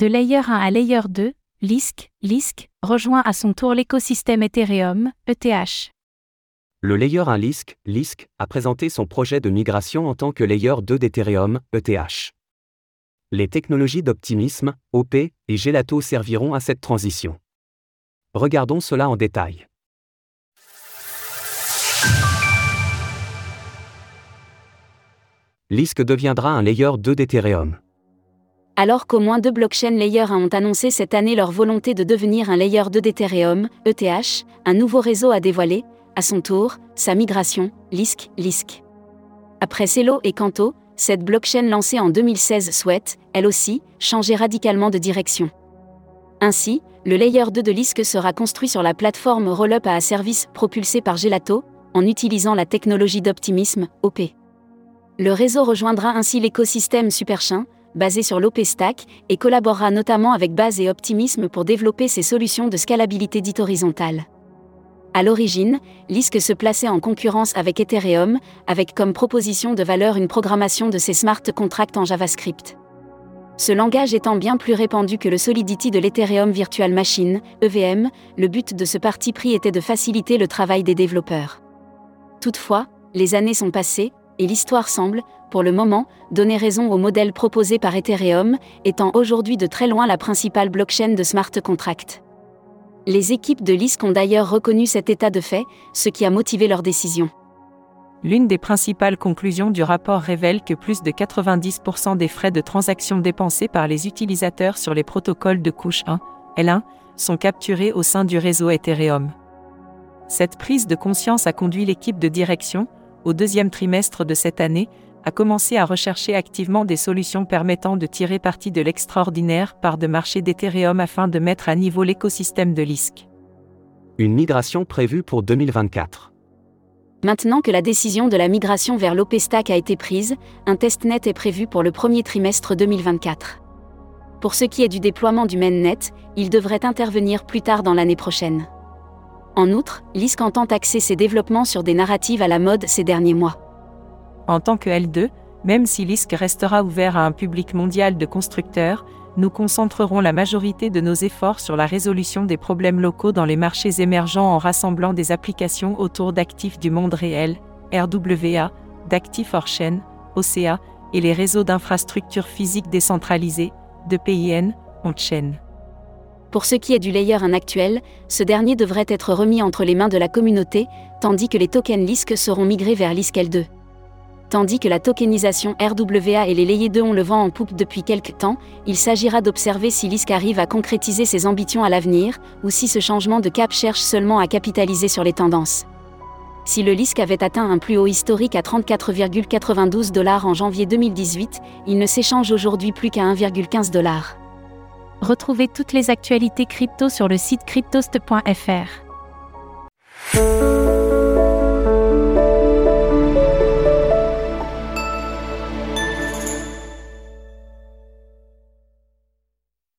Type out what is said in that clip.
De Layer 1 à Layer 2, Lisk, Lisk, rejoint à son tour l'écosystème Ethereum, ETH. Le Layer 1 Lisk, Lisk, a présenté son projet de migration en tant que Layer 2 d'Ethereum, ETH. Les technologies d'optimisme, OP, et Gelato serviront à cette transition. Regardons cela en détail. Lisk deviendra un layer 2 d'Ethereum. Alors qu'au moins deux blockchain layers ont annoncé cette année leur volonté de devenir un layer 2 d'Ethereum, ETH, un nouveau réseau a dévoilé, à son tour, sa migration, Lisk, Lisk. Après Celo et Kanto, cette blockchain lancée en 2016 souhaite, elle aussi, changer radicalement de direction. Ainsi, le layer 2 de Lisk sera construit sur la plateforme Rollup à service propulsée par Gelato, en utilisant la technologie d'optimisme, OP. Le réseau rejoindra ainsi l'écosystème Superchain, basé sur l'OP-Stack, et collaborera notamment avec Base et Optimism pour développer ses solutions de scalabilité dite horizontale. À l'origine, Lisk se plaçait en concurrence avec Ethereum, avec comme proposition de valeur une programmation de ses smart contracts en JavaScript. Ce langage étant bien plus répandu que le Solidity de l'Ethereum Virtual Machine, EVM, le but de ce parti pris était de faciliter le travail des développeurs. Toutefois, les années sont passées, et l'histoire semble, pour le moment, donner raison au modèle proposé par Ethereum, étant aujourd'hui de très loin la principale blockchain de smart contract. Les équipes de Lisk ont d'ailleurs reconnu cet état de fait, ce qui a motivé leur décision. L'une des principales conclusions du rapport révèle que plus de 90% des frais de transaction dépensés par les utilisateurs sur les protocoles de couche 1, L1, sont capturés au sein du réseau Ethereum. Cette prise de conscience a conduit l'équipe de direction, au deuxième trimestre de cette année, a commencé à rechercher activement des solutions permettant de tirer parti de l'extraordinaire part de marché d'Ethereum afin de mettre à niveau l'écosystème de Lisk. Une migration prévue pour 2024. Maintenant que la décision de la migration vers l'OP-Stack a été prise, un testnet est prévu pour le premier trimestre 2024. Pour ce qui est du déploiement du mainnet, il devrait intervenir plus tard dans l'année prochaine. En outre, Lisk entend axer ses développements sur des narratives à la mode ces derniers mois. En tant que L2, même si Lisk restera ouvert à un public mondial de constructeurs, nous concentrerons la majorité de nos efforts sur la résolution des problèmes locaux dans les marchés émergents en rassemblant des applications autour d'actifs du monde réel, RWA, d'actifs hors chaîne, OCA, et les réseaux d'infrastructures physiques décentralisés, de PIN, on-chain. Pour ce qui est du layer 1 actuel, ce dernier devrait être remis entre les mains de la communauté, tandis que les tokens Lisk seront migrés vers Lisk L2. Tandis que la tokenisation RWA et les layers 2 ont le vent en poupe depuis quelques temps, il s'agira d'observer si Lisk arrive à concrétiser ses ambitions à l'avenir, ou si ce changement de cap cherche seulement à capitaliser sur les tendances. Si le Lisk avait atteint un plus haut historique à 34,92 dollars en janvier 2018, il ne s'échange aujourd'hui plus qu'à 1,15 dollars. Retrouvez toutes les actualités crypto sur le site cryptost.fr.